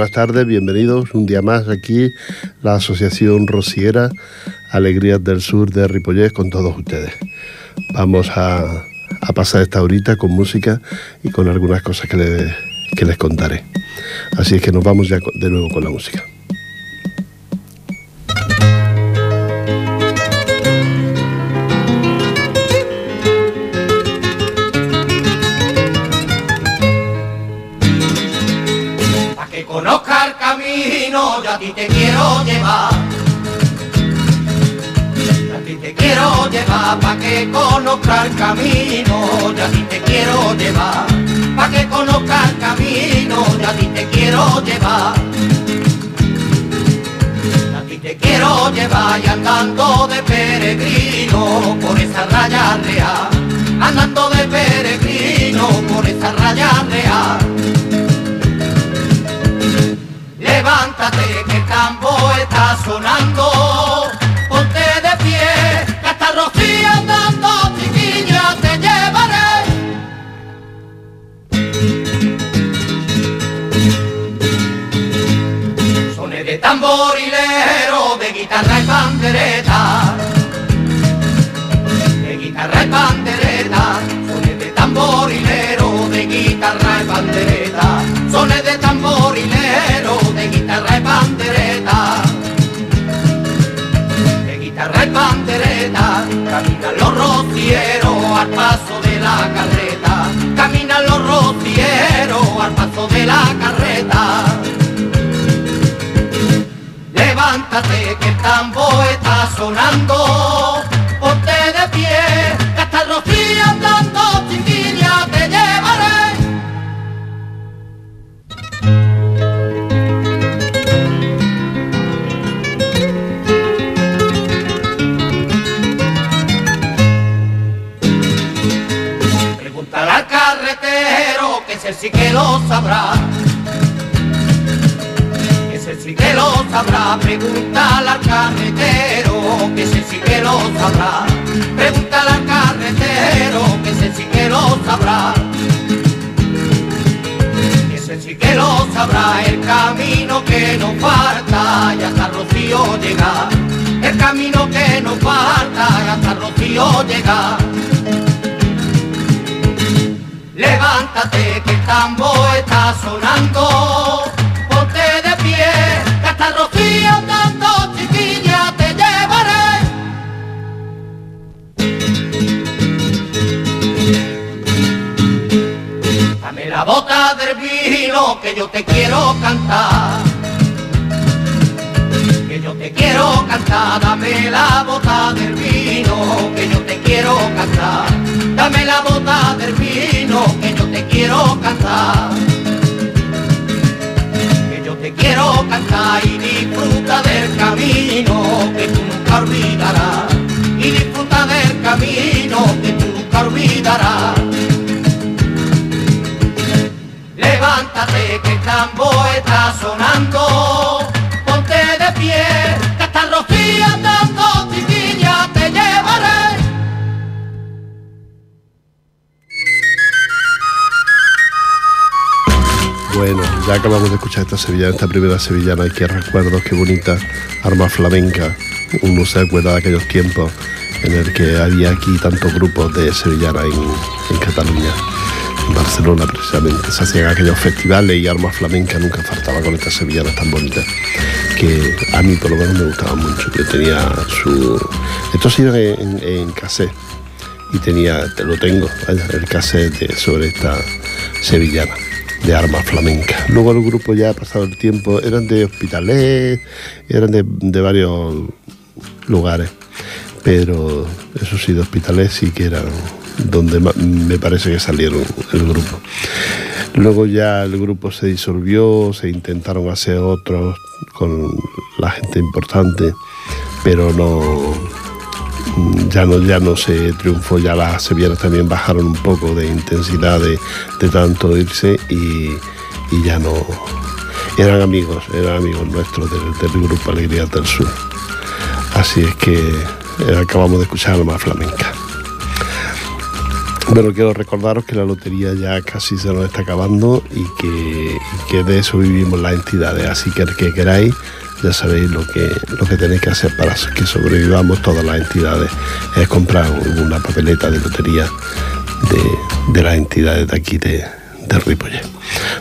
Buenas tardes, bienvenidos un día más aquí, la Asociación Rociera Alegrías del Sur de Ripollés con todos ustedes. Vamos a, pasar esta horita con música y con algunas cosas que, que les contaré. Así es que nos vamos ya de nuevo con la música. Pa' que conozca el camino, yo a ti te quiero llevar. Pa' que conozca el camino, yo a ti te quiero llevar. A ti te quiero llevar y andando de peregrino por esa raya real. Andando de peregrino por esa raya real levántate que el tambo está sonando, de tamborilero, de guitarra y pandereta, de guitarra y pandereta, sones de tamborilero, de guitarra y pandereta, sones de tamborilero guitarra y pandereta, de guitarra y pandereta, caminan los rocieros al paso de la carreta, caminan los rocieros al paso de la carreta. Levántate que el tambo está sonando, ponte de pie, que hasta el rocío andando, chiquilla, te llevaré. ese sí que lo sabrá. Sí que lo sabrá, pregúntale al carretero, que ese sí que lo sabrá. Pregúntale al carretero, que ese sí que lo sabrá. Ese sí que lo sabrá, el camino que nos falta y hasta Rocío llega. El camino que nos falta y hasta Rocío llega. Levántate que el tambo está sonando, hasta Rocío andando, chiquilla, te llevaré. Dame la bota del vino que yo te quiero cantar. Que yo te quiero cantar, dame la bota del vino que yo te quiero cantar dame la bota del vino que yo te quiero cantar. Quiero cantar y disfruta del camino que tú nunca olvidarás. Y disfruta del camino que tú nunca olvidarás. Levántate que el tambo está sonando, Bueno, ya acabamos de escuchar esta sevillana, esta primera sevillana, y qué recuerdos, qué bonita arma flamenca. Uno se acuerda de aquellos tiempos en el que había aquí tantos grupos de sevillana en, Cataluña, en Barcelona precisamente. Se hacían aquellos festivales y armas flamencas nunca faltaba con estas sevillanas tan bonitas que a mí por lo menos me gustaban mucho. Yo tenía su... Esto se en, en cassette y tenía, te lo tengo, el cassette sobre esta sevillana de armas flamencas. Luego el grupo ya ha pasado el tiempo, eran de hospitales, eran de, varios lugares, pero eso sí, de hospitales sí que eran donde me parece que salieron el grupo. Luego ya el grupo se disolvió, se intentaron hacer otros con la gente importante, pero no, ya no, ya no se triunfó, ya las sevillanas también bajaron un poco de intensidad de, tanto irse y, ya no eran amigos, eran amigos nuestros del, grupo Alegría del Sur. Así es que eh, acabamos de escuchar alma flamenca. Pero quiero recordaros que la lotería ya casi se nos está acabando y que, que de eso vivimos las entidades. Así que el que queráis, ya sabéis lo que, lo que tenéis que hacer para que sobrevivamos todas las entidades. Es comprar una papeleta de lotería de, de las entidades de aquí de, de Ripollet.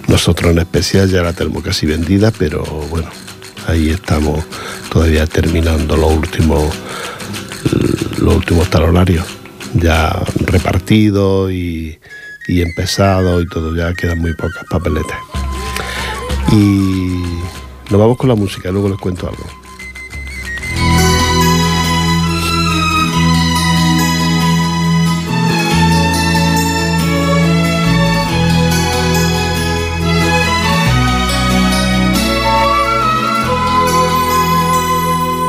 Nosotros en especial ya la tenemos casi vendida, pero bueno, ahí estamos todavía terminando los últimos los últimos talonarios ya repartido y, y empezado y todo, ya quedan muy pocas papeletas. Y nos vamos con la música, luego les cuento algo.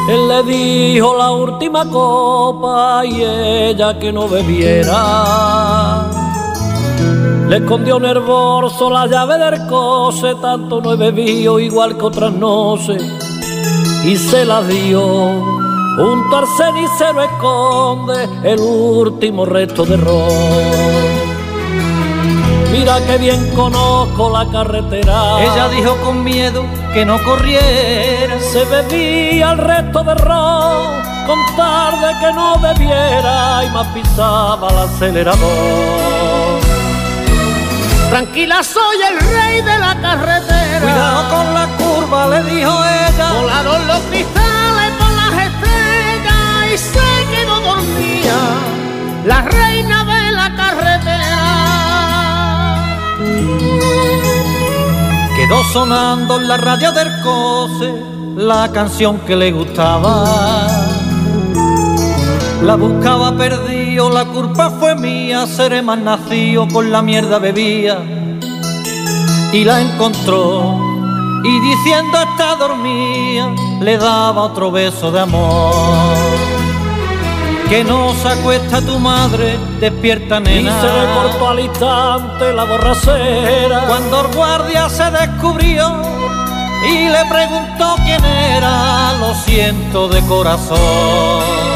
Él le dijo la última copa y ella que no bebiera. Le escondió en el bolso la llave del coche, tanto no he bebido igual que otras noches. Y se la dio, junto al cenicero esconde el último resto de ron. Mira que bien conozco la carretera. Ella dijo con miedo que no corriera. Se bebía el resto de ron con tarde que no bebiera y más pisaba el acelerador. Tranquila, soy el rey de la carretera. Cuidado con la curva, le dijo ella. Volaron los cristales por las estrellas y se quedó dormida. La reina de la carretera. Quedó sonando en la radio del coche la canción que le gustaba. La buscaba la culpa fue mía, seré más nacido con la mierda bebía. Y la encontró y diciendo está dormida, le daba otro beso de amor. Que no se acuesta tu madre, despierta Y nena. se le cortó al instante la borracera. Cuando el guardia se descubrió y le preguntó quién era, lo siento de corazón.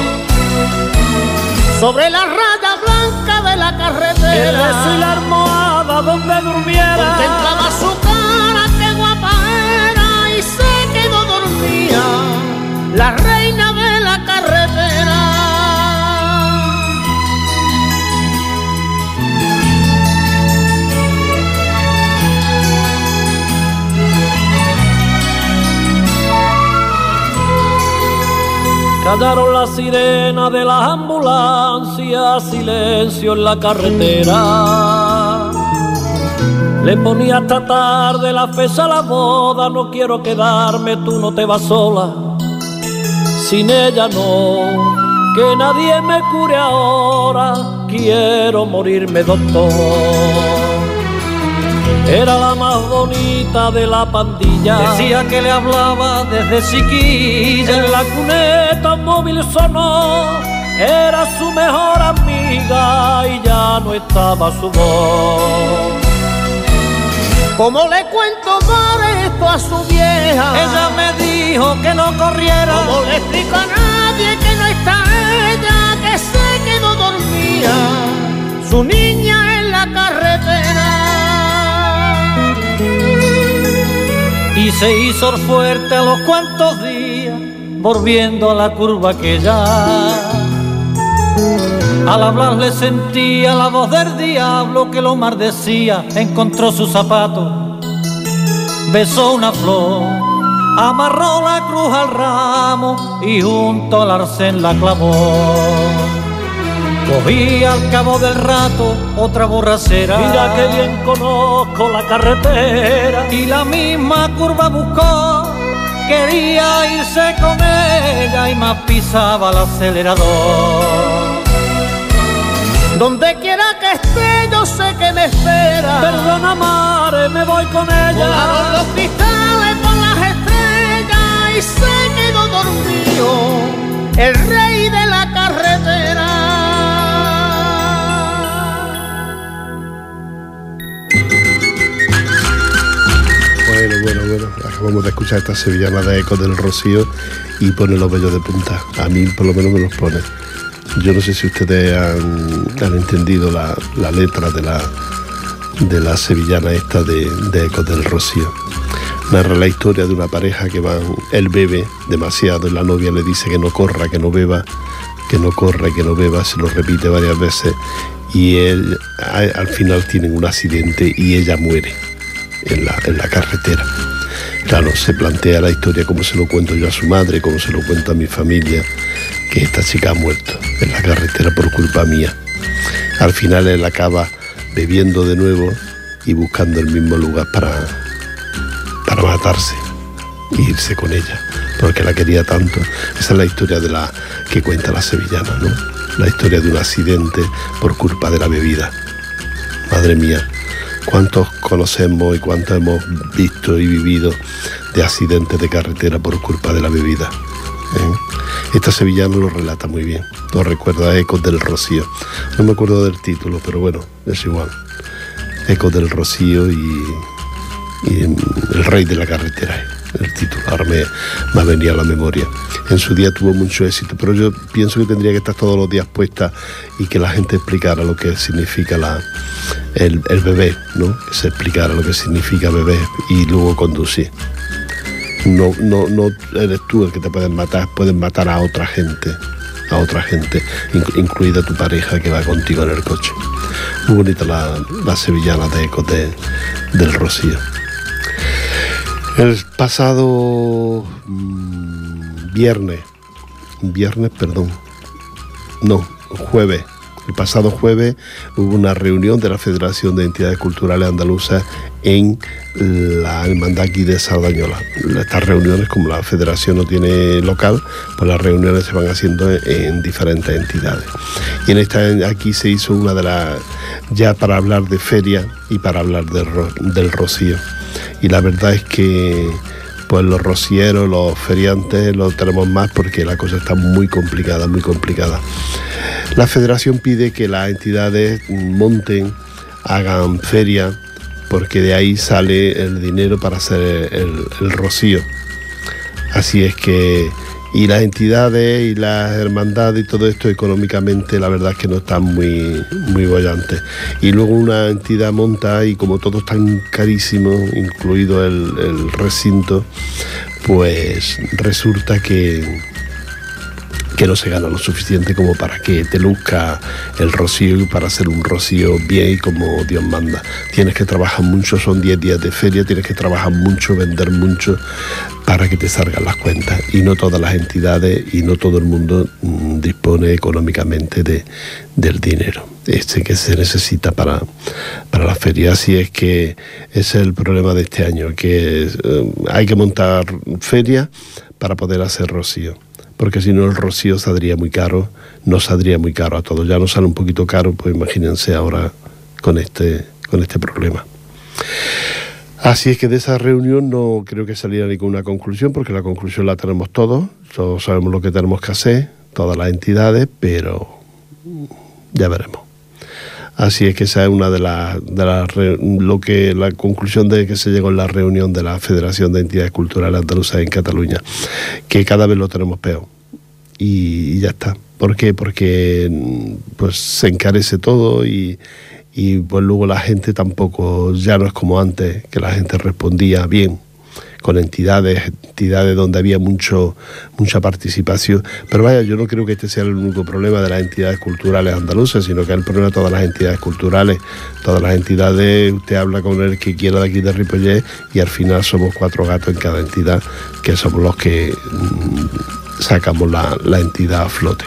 Sobre la raya blanca de la el carretera. beso y la almohada donde durmiera. Contemplaba su cara, qué guapa era y se quedó dormida. La reina de la carretera. Callaron la sirena de las ambulancias, silencio en la carretera. Le ponía hasta tarde la fecha a la boda, no quiero quedarme, tú no te vas sola. Sin ella no, que nadie me cure ahora, quiero morirme doctor. Era la más bonita de la pandilla. Decía que le hablaba desde chiquilla. En la cuneta un móvil sonó, era su mejor amiga y ya no estaba su voz. ¿Cómo le cuento por esto a su vieja? Ella me dijo que no corriera. ¿Cómo le explico a nadie que no está ella, que se quedó dormida? Su niña en la carretera. Y se hizo fuerte a los cuantos días, volviendo a la curva que ya. Al hablar le sentía la voz del diablo que lo maldecía, encontró su zapato, besó una flor, amarró la cruz al ramo y junto al arcén la clavó. Cogí al cabo del rato otra borracera. Mira que bien conozco la carretera. y la misma curva buscó. Quería irse con ella y más pisaba el acelerador. Donde quiera que esté, yo sé que me espera. Perdona, madre, me voy con ella. De escuchar esta sevillana de Eco del Rocío y pone los vellos de punta. A mí por lo menos me los pone. Yo no sé si ustedes han, entendido la, letra de la, de la sevillana esta de, de Ecos del Rocío. Narra la historia de una pareja que van, él bebe demasiado y la novia le dice que no corra, que no beba, que no corra que no beba, se lo repite varias veces y él al final tiene un accidente y ella muere en la, en la carretera. Claro, se plantea la historia como se lo cuento yo a su madre, como se lo cuento a mi familia, que esta chica ha muerto en la carretera por culpa mía. Al final él acaba bebiendo de nuevo y buscando el mismo lugar para, para matarse e irse con ella, porque la quería tanto. Esa es la historia de la que cuenta la sevillana, ¿no? La historia de un accidente por culpa de la bebida. Madre mía, cuántos conocemos y cuántos hemos visto y vivido de accidentes de carretera por culpa de la bebida. ¿eh? Esta sevillana lo relata muy bien, lo recuerda Ecos del Rocío. No me acuerdo del título, pero bueno, es igual. Ecos del Rocío y, El Rey de la Carretera, el título, ahora me, me venía a la memoria. En su día tuvo mucho éxito, pero yo pienso que tendría que estar todos los días puesta y que la gente explicara lo que significa la, el, bebé, ¿no? que se explicara lo que significa bebé y luego conducir. No, no, no eres tú el que te pueden matar, pueden matar a otra gente, a otra gente, incluida tu pareja que va contigo en el coche. Muy bonita la, sevillana de Eco del Rocío. El pasado mm, viernes, viernes, perdón, no, jueves, el pasado jueves hubo una reunión de la Federación de Entidades Culturales Andaluzas en la hermandad de Sardañola. Estas reuniones, como la federación no tiene local, pues las reuniones se van haciendo en, diferentes entidades. Y en esta aquí se hizo una de las, ya para hablar de feria y para hablar del rocío. Y la verdad es que pues los rocieros, los feriantes los tenemos más porque la cosa está muy complicada, muy complicada. La federación pide que las entidades monten, hagan feria, porque de ahí sale el dinero para hacer el, rocío. Así es que y las entidades y las hermandades y todo esto económicamente la verdad es que no están muy, muy bollantes. Y luego una entidad monta y como todo es tan carísimo, incluido el recinto, pues resulta que, que no se gana lo suficiente como para que te luzca el rocío y para hacer un rocío bien y como Dios manda. Tienes que trabajar mucho, son 10 días de feria, tienes que trabajar mucho, vender mucho para que te salgan las cuentas. Y no todas las entidades y no todo el mundo mm, dispone económicamente de, del dinero este que se necesita para, para la feria. Así es que ese es el problema de este año, que eh, hay que montar feria para poder hacer rocío porque si no el rocío saldría muy caro, no saldría muy caro a todos. Ya no sale un poquito caro, pues imagínense ahora con este, con este problema. Así es que de esa reunión no creo que saliera ninguna conclusión, porque la conclusión la tenemos todos, todos sabemos lo que tenemos que hacer, todas las entidades, pero ya veremos. Así es que esa es una de las, de lo que la conclusión de que se llegó en la reunión de la Federación de Entidades Culturales Andaluzas en Cataluña, que cada vez lo tenemos peor. Y, ya está. ¿Por qué? Porque pues se encarece todo y, y pues luego la gente tampoco, ya no es como antes, que la gente respondía bien con entidades, entidades donde había mucho, mucha participación. Pero vaya, yo no creo que este sea el único problema de las entidades culturales andaluzas, sino que es el problema de todas las entidades culturales. Todas las entidades, usted habla con el que quiera de aquí de Ripollet y al final somos cuatro gatos en cada entidad, que somos los que mm, sacamos la, la entidad a flote.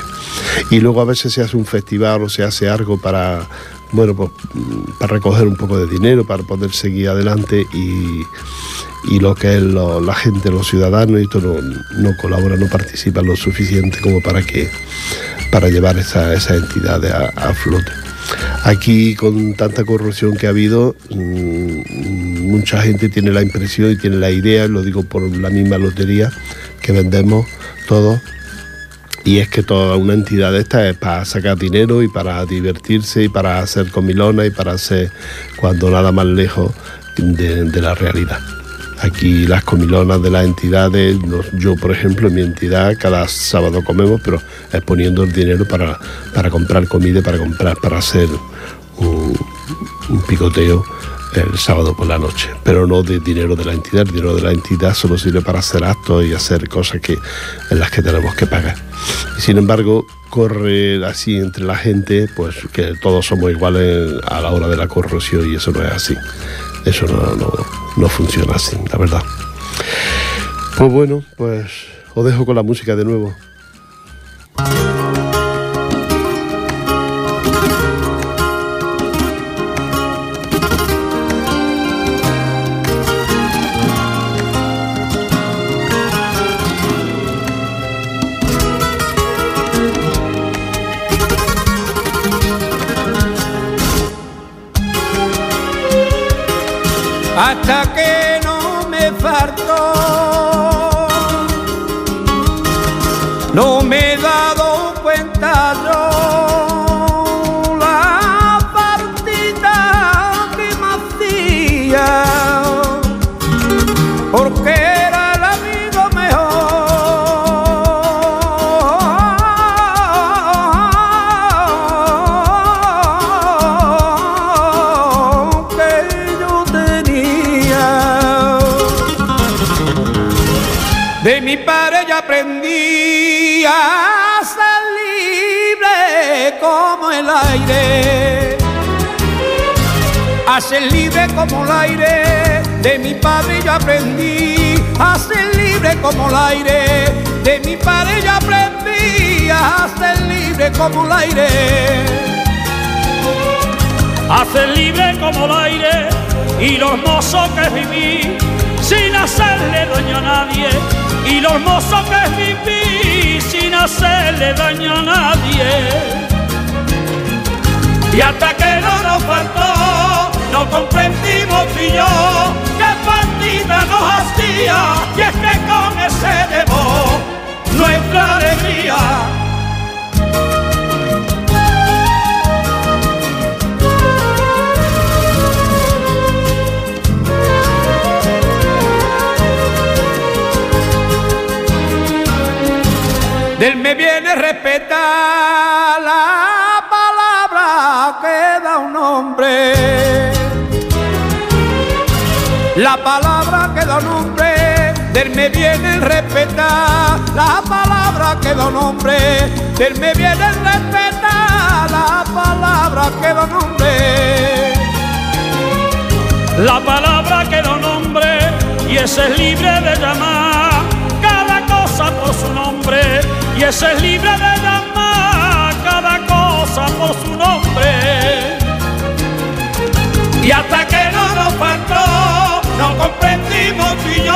Y luego a veces se hace un festival o se hace algo para bueno, pues para recoger un poco de dinero, para poder seguir adelante y, lo que es la gente, los ciudadanos, esto no, no colabora, no participa lo suficiente como para que para llevar esa, esa entidad a, flote. Aquí con tanta corrupción que ha habido, mm, mucha gente tiene la impresión y tiene la idea, lo digo por la misma lotería que vendemos todos, y es que toda una entidad de esta es para sacar dinero y para divertirse y para hacer comilona y para hacer cuando nada más lejos de la realidad. Aquí las comilonas de las entidades, yo por ejemplo en mi entidad cada sábado comemos, pero es poniendo el dinero para, para comprar comida, para comprar, para hacer un, picoteo el sábado por la noche, pero no de dinero de la entidad. El dinero de la entidad solo sirve para hacer actos y hacer cosas que, en las que tenemos que pagar. Sin embargo, corre así entre la gente, pues que todos somos iguales a la hora de la corrosión y eso no es así. Eso no, no, no funciona así, la verdad. Pues bueno, pues os dejo con la música de nuevo. A ser libre como el aire, a ser libre como el aire. De mi padre yo aprendí a ser libre como el aire. De mi padre yo aprendí a ser libre como el aire. A ser libre como el aire y los mozos que viví sin hacerle daño a nadie y lo hermoso que es vivir sin hacerle daño a nadie. Y hasta que no nos faltó, no comprendimos y yo qué partida nos hacía y es que con ese debo nuestra alegría viene respetar la palabra que da un hombre. La palabra que da un hombre, del me viene respetar la palabra que da un hombre, del me viene respetar la palabra que da un hombre. La palabra que da un hombre y ese es libre de llamar y ese es libre de llamar cada cosa por su nombre. Y hasta que no nos faltó, no comprendimos tú y yo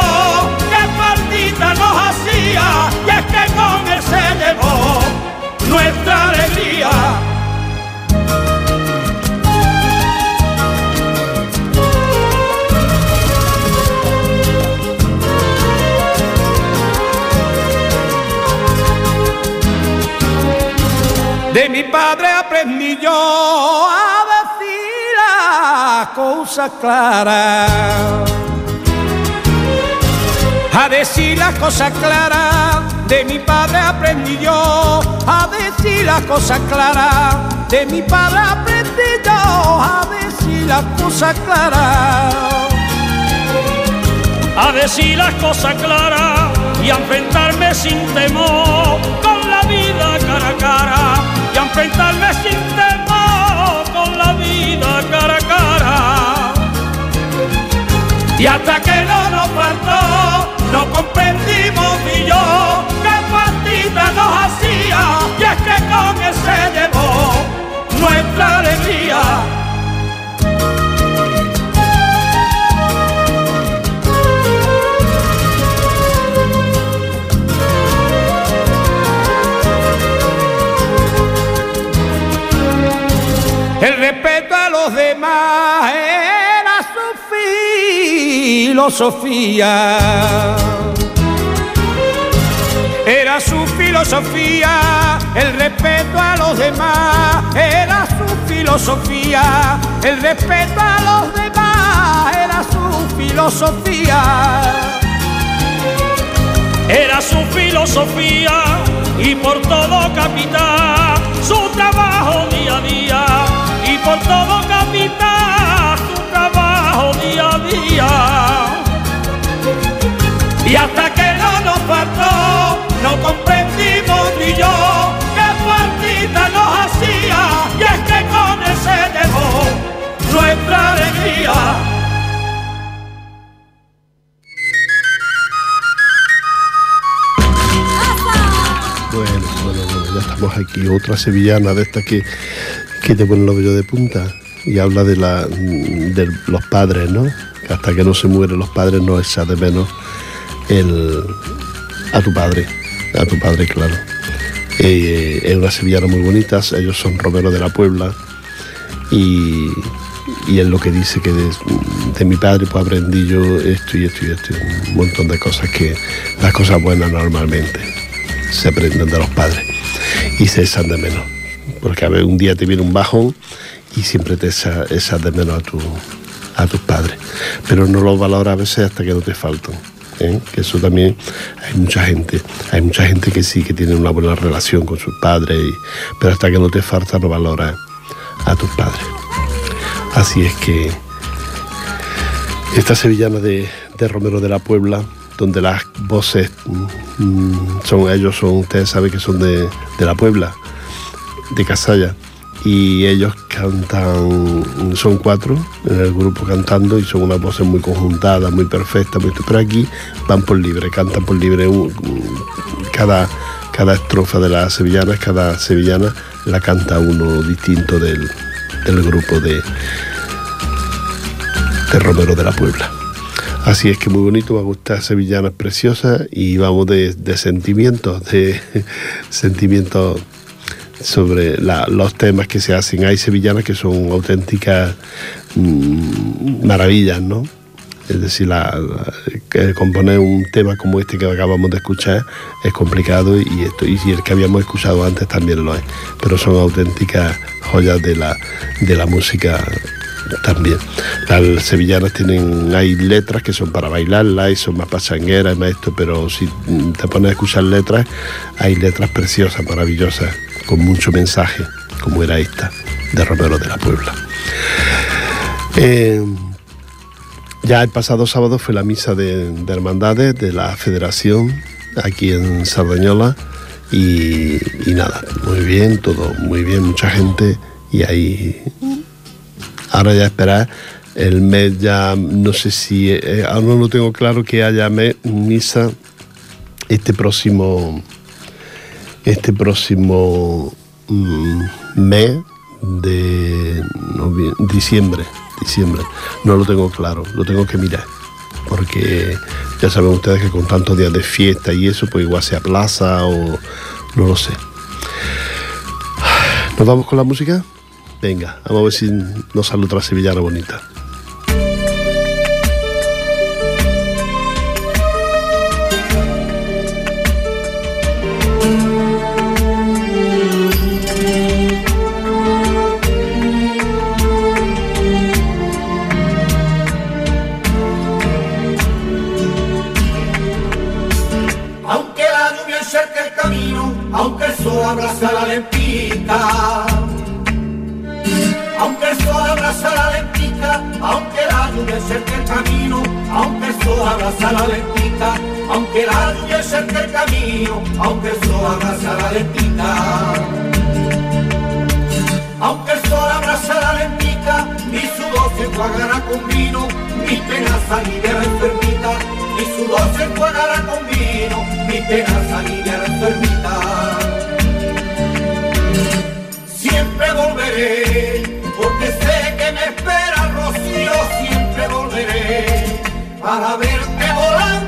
qué partida nos hacía, y es que con él se llevó nuestra alegría. De mi padre aprendí yo a decir las cosas claras. A decir las cosas claras. De mi padre aprendí yo a decir las cosas claras. De mi padre aprendí yo a decir las cosas claras. A decir las cosas claras y a enfrentarme sin temor con la vida cara a cara enfrentarme sin temor con la vida cara a cara. Y hasta que no nos faltó, no comprendimos ni yo qué partida nos hacía, y es que con él se llevó nuestra alegría. El respeto a los demás era su filosofía. Era su filosofía, el respeto a los demás era su filosofía, el respeto a los demás era su filosofía. Era su filosofía y por todo capital su trabajo día a día por todo capital su trabajo día a día. Y hasta que no nos faltó, no comprendimos ni yo qué partida nos hacía y es que con ese dejó nuestra alegría. aquí otra sevillana de estas que, que te pone los vellos de punta y habla de, la, de los padres, ¿no? Hasta que no se mueren los padres no echa de menos el, a tu padre, a tu padre, claro. Eh, es una sevillana muy bonita, ellos son Romero de la Puebla y, y es lo que dice que de, mi padre pues aprendí yo esto y esto y esto, un montón de cosas que las cosas buenas normalmente se aprenden de los padres y se echan de menos. Porque a ver, un día te viene un bajón y siempre te echas de menos a, tu, a tus padres. Pero no los valoras a veces hasta que no te faltan. ¿eh? Que eso también hay mucha gente. Hay mucha gente que sí que tiene una buena relación con sus padres, pero hasta que no te falta no valora a tus padres. Así es que esta sevillana de, de Romero de la Puebla donde las voces mm, son ellos, son, ustedes saben que son de, la Puebla, de Casalla, y ellos cantan, son cuatro en el grupo cantando y son unas voces muy conjuntadas, muy perfectas, pero aquí van por libre, cantan por libre cada, cada estrofa de las sevillanas, cada sevillana la canta uno distinto del, grupo de, de Romero de la Puebla. Así es que muy bonito, me gusta Sevillana preciosa y vamos de, sentimientos, de sentimientos sobre los temas que se hacen. Hay sevillanas que son auténticas mm, maravillas, ¿no? Es decir, componer un tema como este que acabamos de escuchar es complicado y, esto, y el que habíamos escuchado antes también lo es, pero son auténticas joyas de la, de la música también. Las sevillanas tienen, hay letras que son para bailarlas y son más pasangueras más esto, pero si te pones a escuchar letras, hay letras preciosas, maravillosas, con mucho mensaje, como era esta, de Romero de la Puebla. Eh, ya el pasado sábado fue la misa de, hermandades de la Federación aquí en Sardañola y, nada, muy bien, todo muy bien, mucha gente y hay Ahora ya esperar el mes ya, no sé si, eh, ahora no tengo claro que haya misa este próximo, este próximo mm, mes de diciembre, diciembre. No lo tengo claro, lo tengo que mirar, porque ya saben ustedes que con tantos días de fiesta y eso, pues igual se aplaza o no lo sé. ¿Nos vamos con la música? Venga, vamos a ver si nos sale otra sevillana bonita. Aunque el sol abraza la lempita aunque el abraza la lentica, aunque la lluvia cerque el camino, aunque el sol abraza la lentica, aunque la lluvia cerque el camino, aunque el sol abraza la lentica. Aunque el sol abraza la lentica, mi sudor se enjuagará con vino, mi pena la enfermita, mi sudor se enjuagará con vino, mi pena la enfermita. Siempre volveré porque sé que me espera Rocío, siempre volveré para verte volando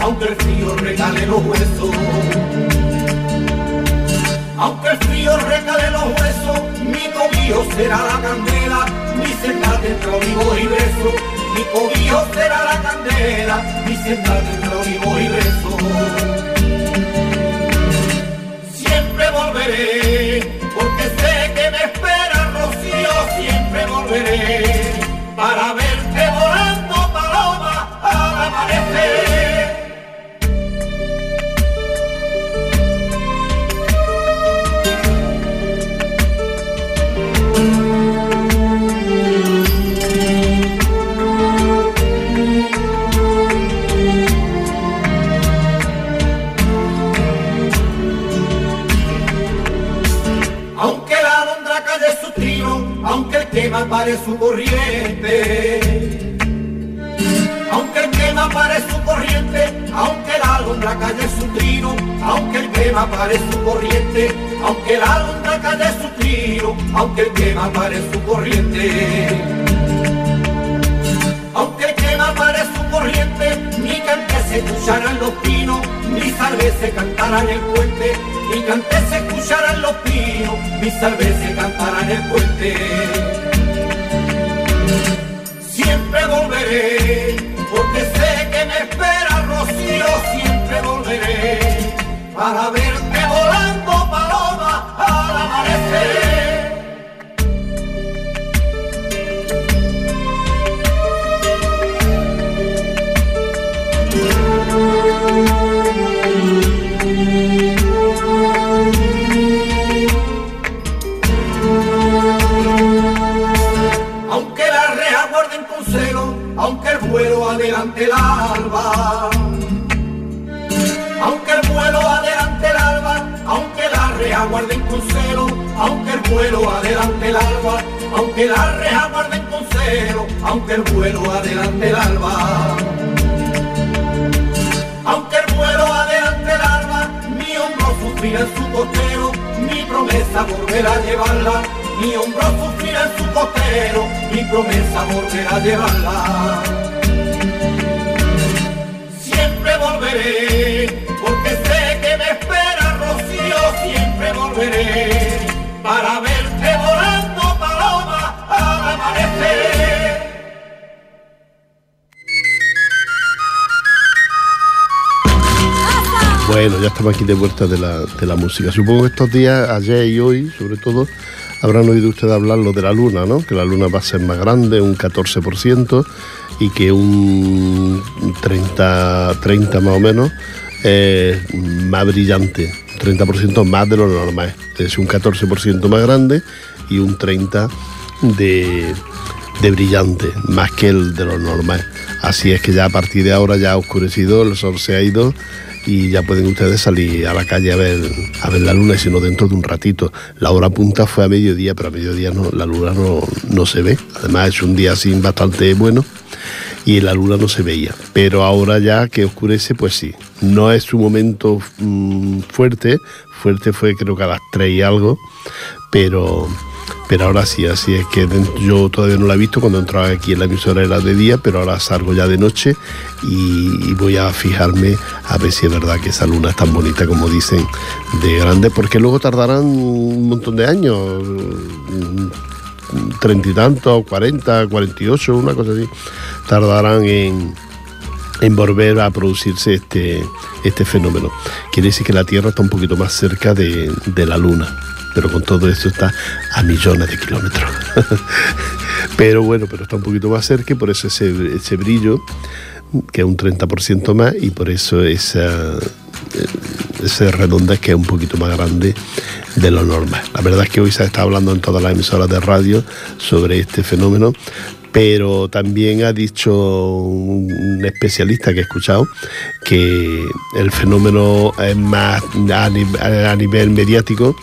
aunque el frío regale los huesos. Aunque el frío regale los huesos, mi cobijo será la candela, mi senda dentro vivo y beso. Mi cobijo será la candela, mi senda dentro vivo y beso. Siempre volveré, porque sé que me espera Rocío, siempre volveré para pare su corriente. Aunque el quema pare su corriente, aunque la alondra calle su trino, aunque el quema pare su corriente, aunque la alondra calle su trino, aunque el quema pare su corriente. Aunque el quema pare su corriente, mi cante se escuchará en los pinos, mi salve se cantará en el puente, mi cante se escuchará en los pinos, mi salve se cantará en el puente. Siempre volveré, porque sé que me espera Rocío, siempre volveré, para verte volando paloma al amanecer. Vuelo adelante el alba. Aunque el vuelo adelante el alba, aunque la reja guarden con celo, aunque el vuelo adelante el alba, aunque la reja guarden con aunque el vuelo adelante el alba. Aunque el vuelo adelante el alba, mi hombro sufrirá en su costero, mi promesa volverá a llevarla. Mi hombro sufrirá en su costero, mi promesa volverá a llevarla. Siempre volveré, porque sé que me espera Rocío, siempre volveré, para verte volando paloma al amanecer. Bueno, ya estamos aquí de vuelta de la, de la música. Supongo que estos días, ayer y hoy, sobre todo, habrán oído ustedes hablar lo de la luna, ¿no? Que la luna va a ser más grande, un 14%, y que un 30, 30 más o menos es más brillante, 30% más de lo normal. Es un 14% más grande y un 30% de, de brillante, más que el de lo normal. Así es que ya a partir de ahora ya ha oscurecido, el sol se ha ido y ya pueden ustedes salir a la calle a ver, a ver la luna, y si no dentro de un ratito. La hora punta fue a mediodía, pero a mediodía no, la luna no, no se ve. Además es un día así bastante bueno y la luna no se veía. Pero ahora ya que oscurece, pues sí. No es su momento mm, fuerte, fuerte fue creo que a las 3 y algo, pero, pero ahora sí, así es que yo todavía no la he visto, cuando entraba aquí en la emisora era de día, pero ahora salgo ya de noche y, y voy a fijarme a ver si es verdad que esa luna es tan bonita como dicen de grande, porque luego tardarán un montón de años, mm, treinta y tantos, cuarenta, cuarenta y ocho, una cosa así, tardarán en, en volver a producirse este, este fenómeno. Quiere decir que la Tierra está un poquito más cerca de, de la Luna, pero con todo esto está a millones de kilómetros. pero bueno, pero está un poquito más cerca por eso ese, ese brillo, que es un 30% más, y por eso esa, eh, ese redondez que es un poquito más grande de lo normal. La verdad es que hoy se está hablando en todas las emisoras de radio sobre este fenómeno, pero también ha dicho un especialista que he escuchado que el fenómeno es más a nivel mediático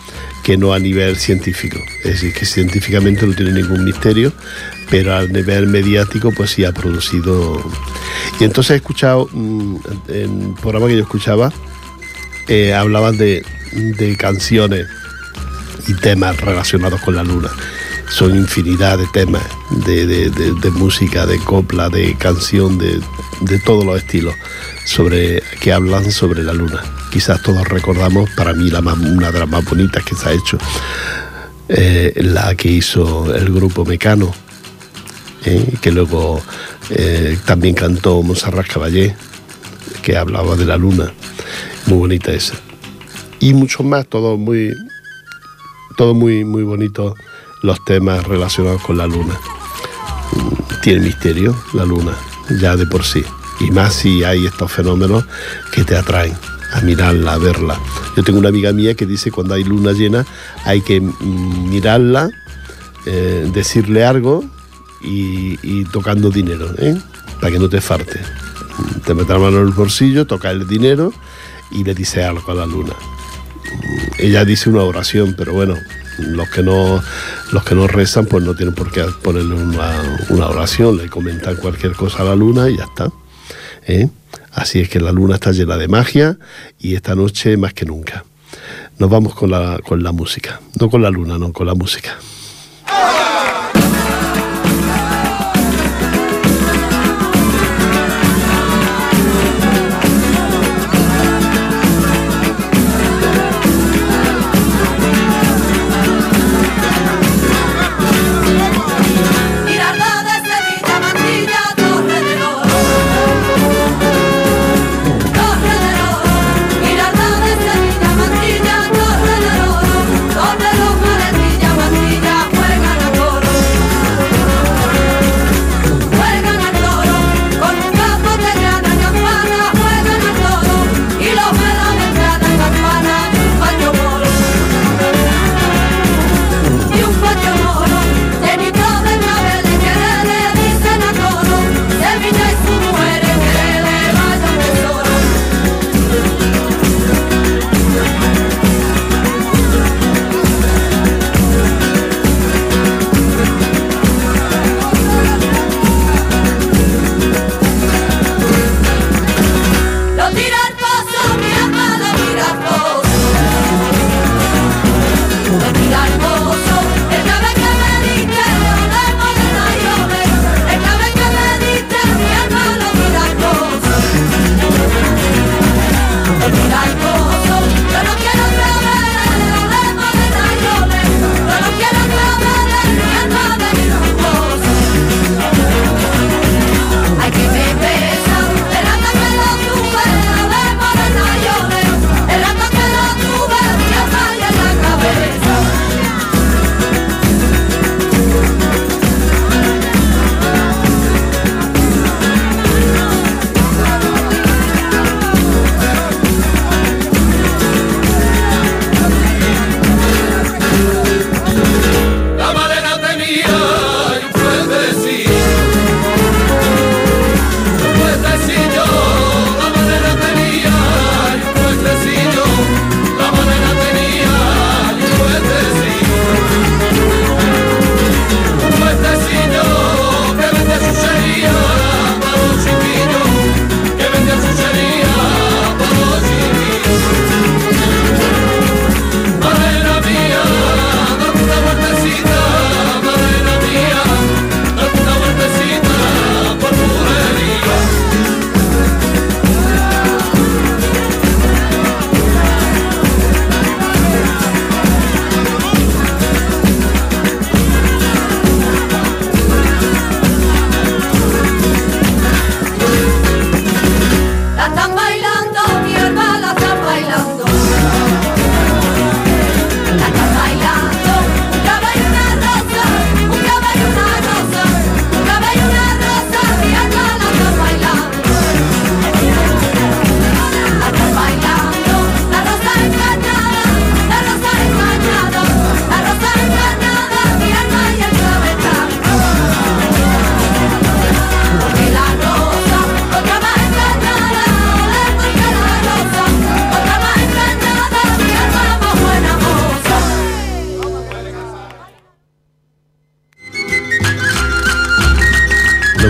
que no a nivel científico. Es decir, que científicamente no tiene ningún misterio, pero a nivel mediático pues sí ha producido... Y entonces he escuchado, mm, en el programa que yo escuchaba, eh, hablaban de, de canciones y temas relacionados con la luna. Son infinidad de temas de, música, de copla, de canción, de, todos los estilos sobre, que hablan sobre la luna. Quizás todos recordamos, para mí una de las más bonitas que se ha hecho, eh, la que hizo el grupo Mecano, eh, que luego eh, también cantó Monserrat Caballé, que hablaba de la luna. Muy bonita esa. Y mucho más, todo muy, todo muy, muy bonito los temas relacionados con la luna. Tiene misterio la luna, ya de por sí. Y más si hay estos fenómenos que te atraen a mirarla, a verla. Yo tengo una amiga mía que dice cuando hay luna llena hay que mm, mirarla, eh, decirle algo y, tocando dinero, ¿eh? para que no te farte. Te metes la mano en el bolsillo, toca el dinero y le dice algo a la luna. Ella dice una oración, pero bueno, los que no, los que no rezan pues no tienen por qué ponerle una, oración, le comentan cualquier cosa a la luna y ya está. ¿eh? Así es que la luna está llena de magia y esta noche más que nunca. Nos vamos con la, con la música, no con la luna, no, con la música.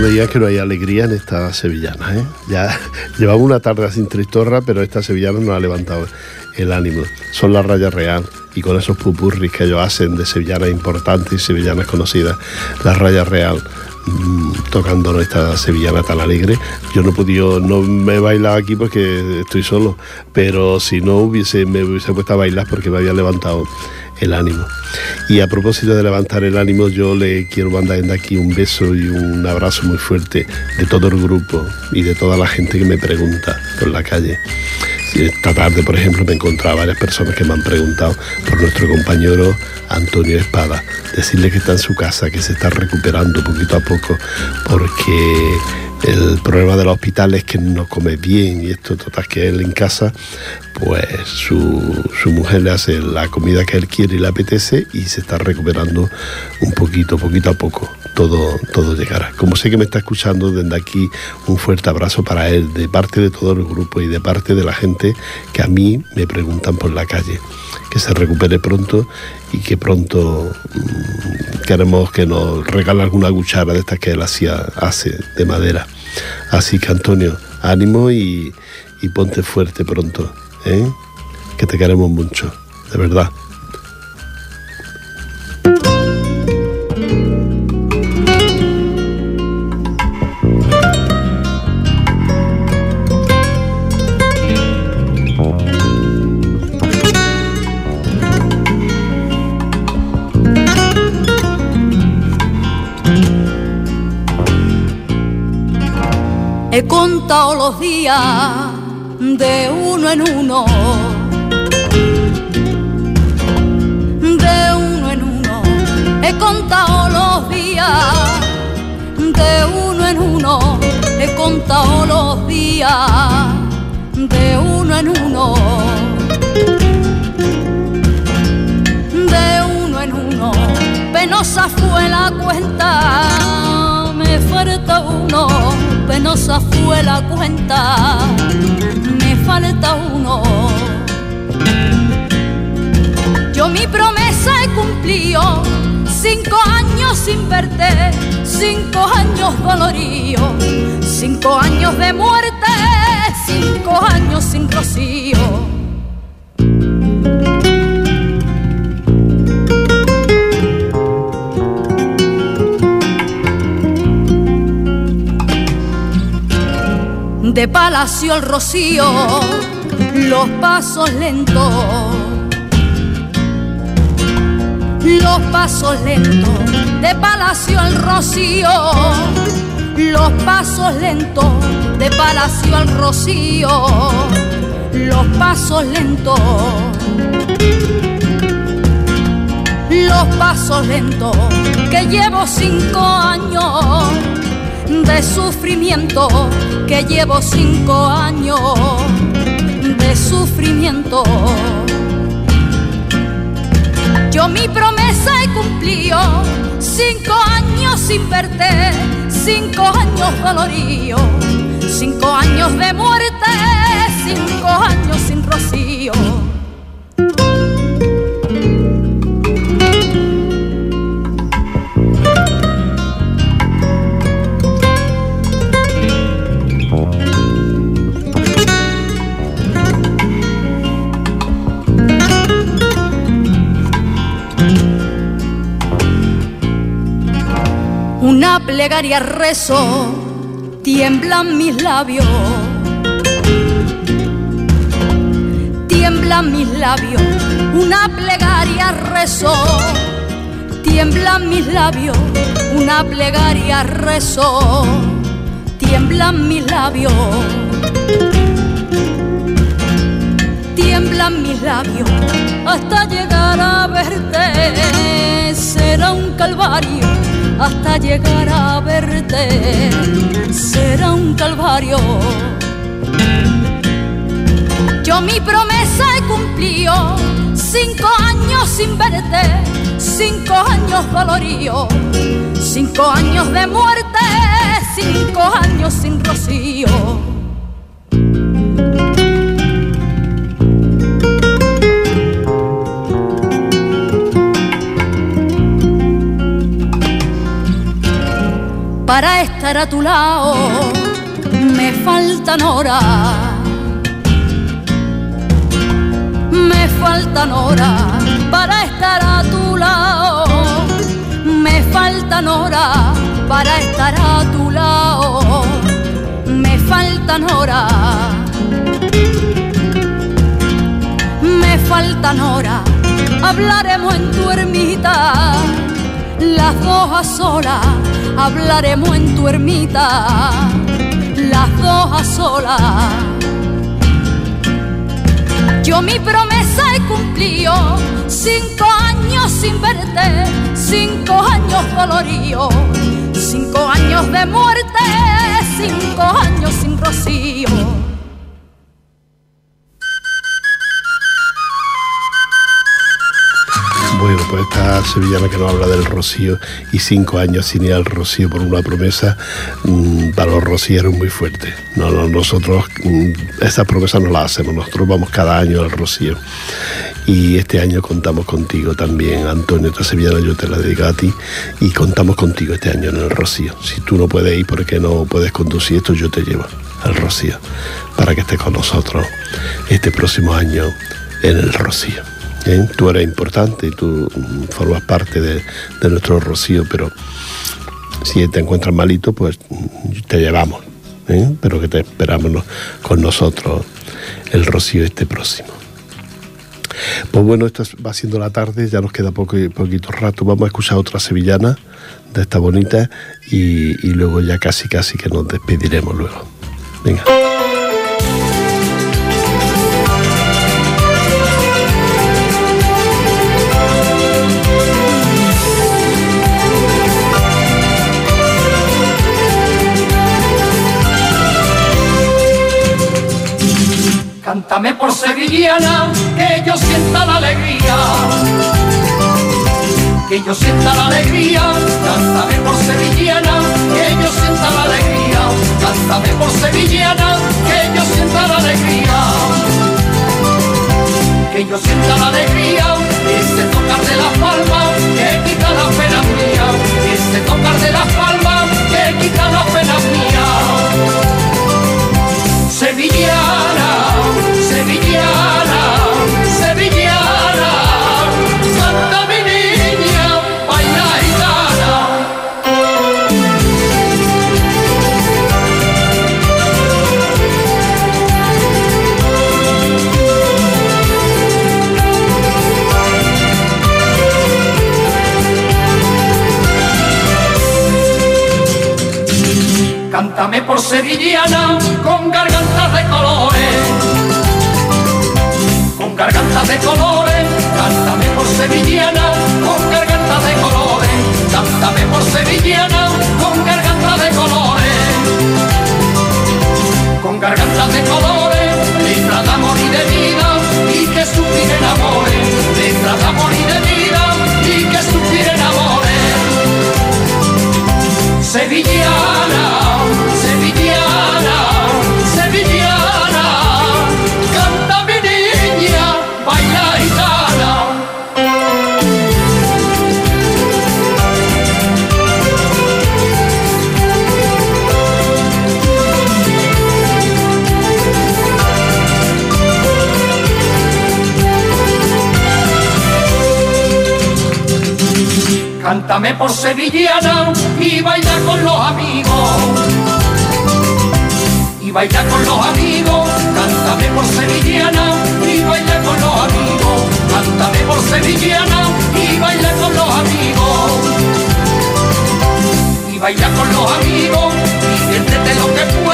Que no hay alegría en esta sevillana, ¿eh? Ya llevamos una tarde sin tristorra, pero esta sevillana nos ha levantado el ánimo. Son la raya real y con esos pupurris que ellos hacen de sevillanas importantes y sevillanas conocidas, la raya real mm, tocando esta sevillana tan alegre. Yo no he podido, no me he bailado aquí porque estoy solo, pero si no hubiese, me hubiese puesto a bailar porque me había levantado el ánimo. Y a propósito de levantar el ánimo, yo le quiero mandar de aquí un beso y un abrazo muy fuerte de todo el grupo y de toda la gente que me pregunta por la calle. Esta tarde, por ejemplo, me he encontrado varias personas que me han preguntado por nuestro compañero Antonio Espada. Decirle que está en su casa, que se está recuperando poquito a poco, porque el problema del hospital es que no come bien y esto total que él en casa pues su, su, mujer le hace la comida que él quiere y le apetece y se está recuperando un poquito, poquito a poco. Todo, todo llegará. Como sé que me está escuchando, desde aquí un fuerte abrazo para él, de parte de todo el grupo y de parte de la gente que a mí me preguntan por la calle. Que se recupere pronto y que pronto mmm, queremos que nos regale alguna cuchara de estas que él hacía, hace de madera. Así que Antonio, ánimo y, y ponte fuerte pronto. ¿eh? que te queremos mucho, de verdad. Los días de uno en uno, de uno en uno, he contado los días, de uno en uno, he contado los días, de uno en uno, de uno en uno, penosa fue la cuenta, me falta uno, penosa fue la cuenta. Falta uno. Yo mi promesa he cumplido, cinco años sin verte, cinco años dolorío, cinco años de muerte, cinco años sin rocío. De palacio al rocío, los pasos lentos, los pasos lentos, de palacio al rocío, los pasos lentos, de palacio al rocío, los pasos lentos. Los pasos lentos que llevo cinco años de sufrimiento que llevo cinco años de sufrimiento. Yo mi promesa he cumplido, cinco años sin verte, cinco años dolorío, cinco años de muerte, cinco años sin rocío. Plegaria rezo, tiemblan mis labios. Tiemblan mis labios, una plegaria rezo, tiemblan mis labios, una plegaria rezo, tiemblan mis labios. Tiemblan mis labios hasta llegar a verte, será un calvario hasta llegar a verte. Será un calvario. Yo mi promesa he cumplido, cinco años sin verte, cinco años dolorío, cinco años de muerte, cinco años sin rocío. Para estar a tu lado. Me faltan horas. Me faltan horas para estar a tu lado. Me faltan horas para estar a tu lado. Me faltan horas. Me faltan horas. Hablaremos en tu ermita las dos a solas hablaremos en tu ermita, las dos a solas. Yo mi promesa he cumplido, cinco años sin verte, cinco años doloridos, cinco años de muerte, cinco años sin rocío. Bueno, pues esta sevillana que nos habla del rocío y cinco años sin ir al rocío por una promesa, mm, para los rocíeros muy fuerte. No, nosotros mm, esa promesa no la hacemos, nosotros vamos cada año al rocío. Y este año contamos contigo también, Antonio. Esta sevillana yo te la dedico a ti y contamos contigo este año en el rocío. Si tú no puedes ir porque no puedes conducir esto, yo te llevo al rocío para que estés con nosotros este próximo año en el rocío. Tú eres importante y tú formas parte de, nuestro rocío, pero si te encuentras malito, pues te llevamos. ¿eh? Pero que te esperamos con nosotros el rocío este próximo. Pues bueno, esto va siendo la tarde, ya nos queda poco, poquito rato. Vamos a escuchar otra sevillana de esta bonita y, y luego ya casi casi que nos despediremos luego. Venga. Cántame por sevillana, que yo sienta la alegría. Que yo sienta la alegría, cántame por sevillana, que yo sienta la alegría. Cántame por sevillana, que yo sienta la alegría. Que yo sienta la alegría, ese tocar de la palma, que quita la pena mía. Ese tocar de la palma, que quita la pena mía. Sevillana, sevillana, sevillana, canta mi niña, baila. Cántame por sevillana con gargantas de colores, con gargantas de colores. Cántame por sevillana con gargantas de colores, cántame por sevillana con gargantas de colores, con gargantas de colores, letras de amor y de vida y que suspiren amores, letras de amor y de vida y que suspiren amores. Sevillana, Cántame por sevillana y baila con los amigos. Y baila con los amigos, cántame por sevillana y baila con los amigos. Cántame por sevillana y baila con los amigos. Y baila con los amigos, diviértete lo que pueda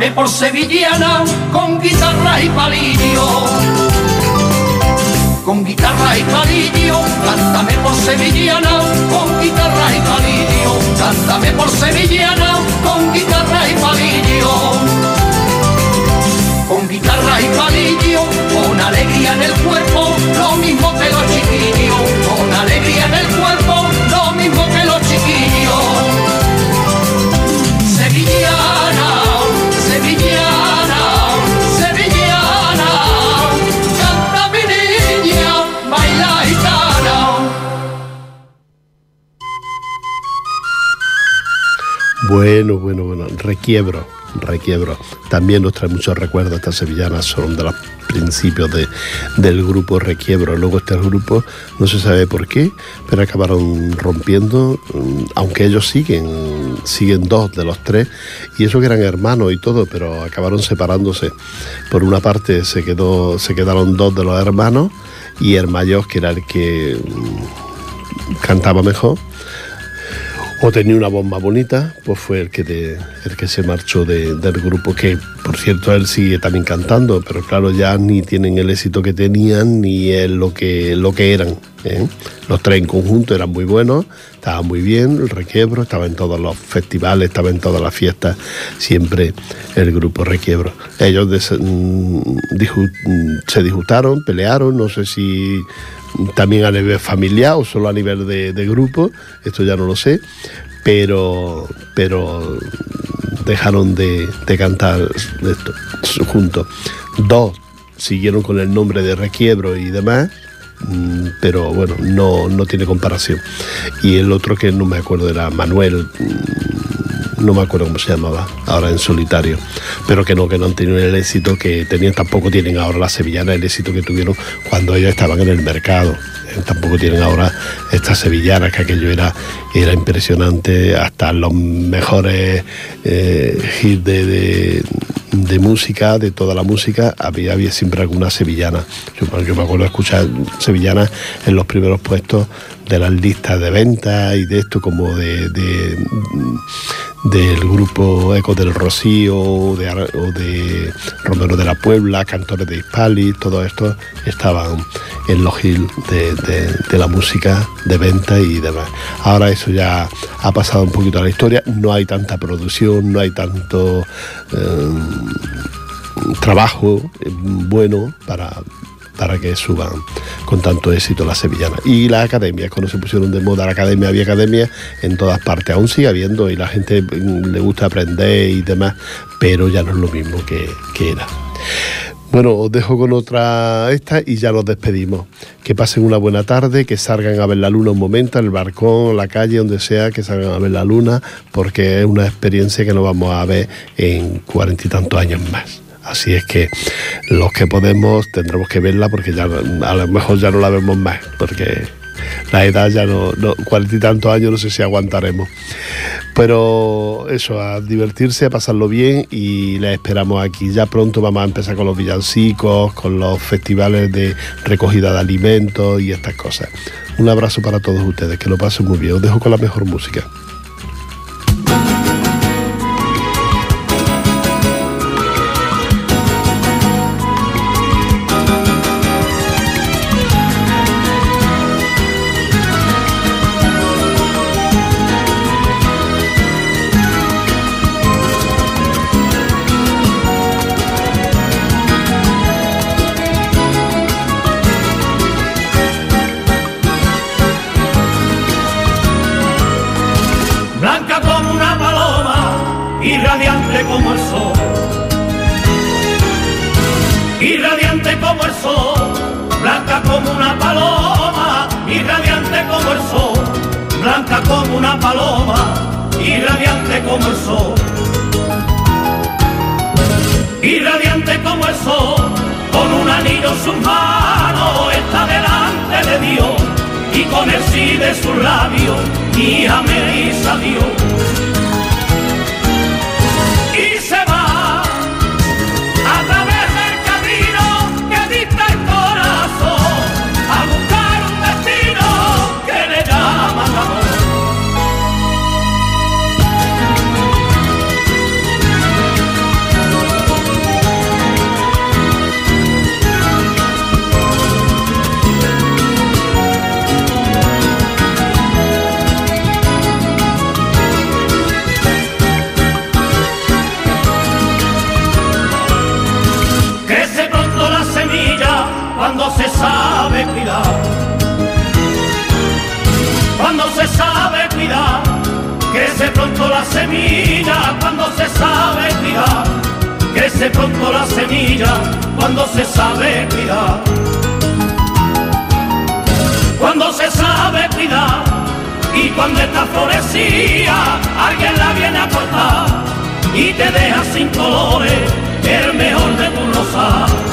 Cántame por sevillana con guitarra y palillo con guitarra y palillo, cántame por sevillana, con guitarra y palillo, cántame por sevillana, con guitarra y palillo. Con guitarra y palillo, con alegría en el cuerpo, lo mismo que los Bueno, bueno, bueno, requiebro, requiebro. También nos trae muchos recuerdos, estas sevillanas son de los principios de, del grupo Requiebro. Luego este grupo, no se sabe por qué, pero acabaron rompiendo, mm, aunque ellos siguen, siguen dos de los tres, y eso que eran hermanos y todo, pero acabaron separándose. Por una parte se, quedó, se quedaron dos de los hermanos y el mayor, que era el que mm, cantaba mejor, o tenía una bomba bonita, pues fue el que, el que se marchó del grupo, que por cierto él sigue también cantando, pero claro, ya ni tienen el éxito que tenían ni lo, que, lo que eran. ¿eh? Los tres en conjunto eran muy buenos, estaban muy bien, el requiebro, estaba en todos los festivales, estaba en todas las fiestas, siempre el grupo requiebro. Ellos mm, se disgustaron, pelearon, no sé si también a nivel familiar o solo a nivel de, grupo, esto ya no lo sé, pero, pero dejaron de, cantar esto, juntos. Dos siguieron con el nombre de Requiebro y demás, mm, pero bueno, no, no tiene comparación. Y el otro que no me acuerdo era Manuel, mm, no me acuerdo cómo se llamaba, ahora en solitario, pero que no, que no han tenido el éxito que tenían, tampoco tienen ahora las sevillanas el éxito que tuvieron cuando ellos estaban en el mercado. Eh, tampoco tienen ahora estas sevillanas, que aquello era, era impresionante, hasta los mejores eh, hits de, de, música, de toda la música, había, había siempre alguna sevillana. Yo, yo me acuerdo escuchar sevillanas en los primeros puestos de las listas de ventas y de esto como de, del grupo Eco del Rocío de, Romero de la Puebla, Cantores de Hispali, todo esto estaban en los hills de, la música de venta y demás. Ahora eso ya ha pasado un poquito a la historia, no hay tanta producción, no hay tanto eh, trabajo eh, bueno para para que suban con tanto éxito las sevillanas. Y las academias, cuando se pusieron de moda la academia, había academias en todas partes, aún sigue habiendo y la gente mm, le gusta aprender y demás, pero ya no es lo mismo que, era. Bueno, os dejo con otra esta y ya nos despedimos. Que pasen una buena tarde, que salgan a ver la luna un momento, en el balcón, la calle, donde sea, que salgan a ver la luna, porque es una experiencia que no vamos a ver en cuarenta y tantos años más. Así es que los que podemos tendremos que verla porque ya a lo mejor ya no la vemos más, porque la edad ya no, cuarenta y tantos años no sé si aguantaremos. Pero eso, a divertirse, a pasarlo bien y la esperamos aquí. Ya pronto vamos a empezar con los villancicos, con los festivales de recogida de alimentos y estas cosas. Un abrazo para todos ustedes, que lo pasen muy bien. Os dejo con la mejor música. y con el sí de su labio, y amé Dios. sabe cuidar, cuando se sabe cuidar, crece pronto la semilla, cuando se sabe cuidar, crece pronto la semilla, cuando se sabe cuidar. Cuando se sabe cuidar y cuando está florecía, alguien la viene a cortar y te deja sin colores el mejor de tu rosal.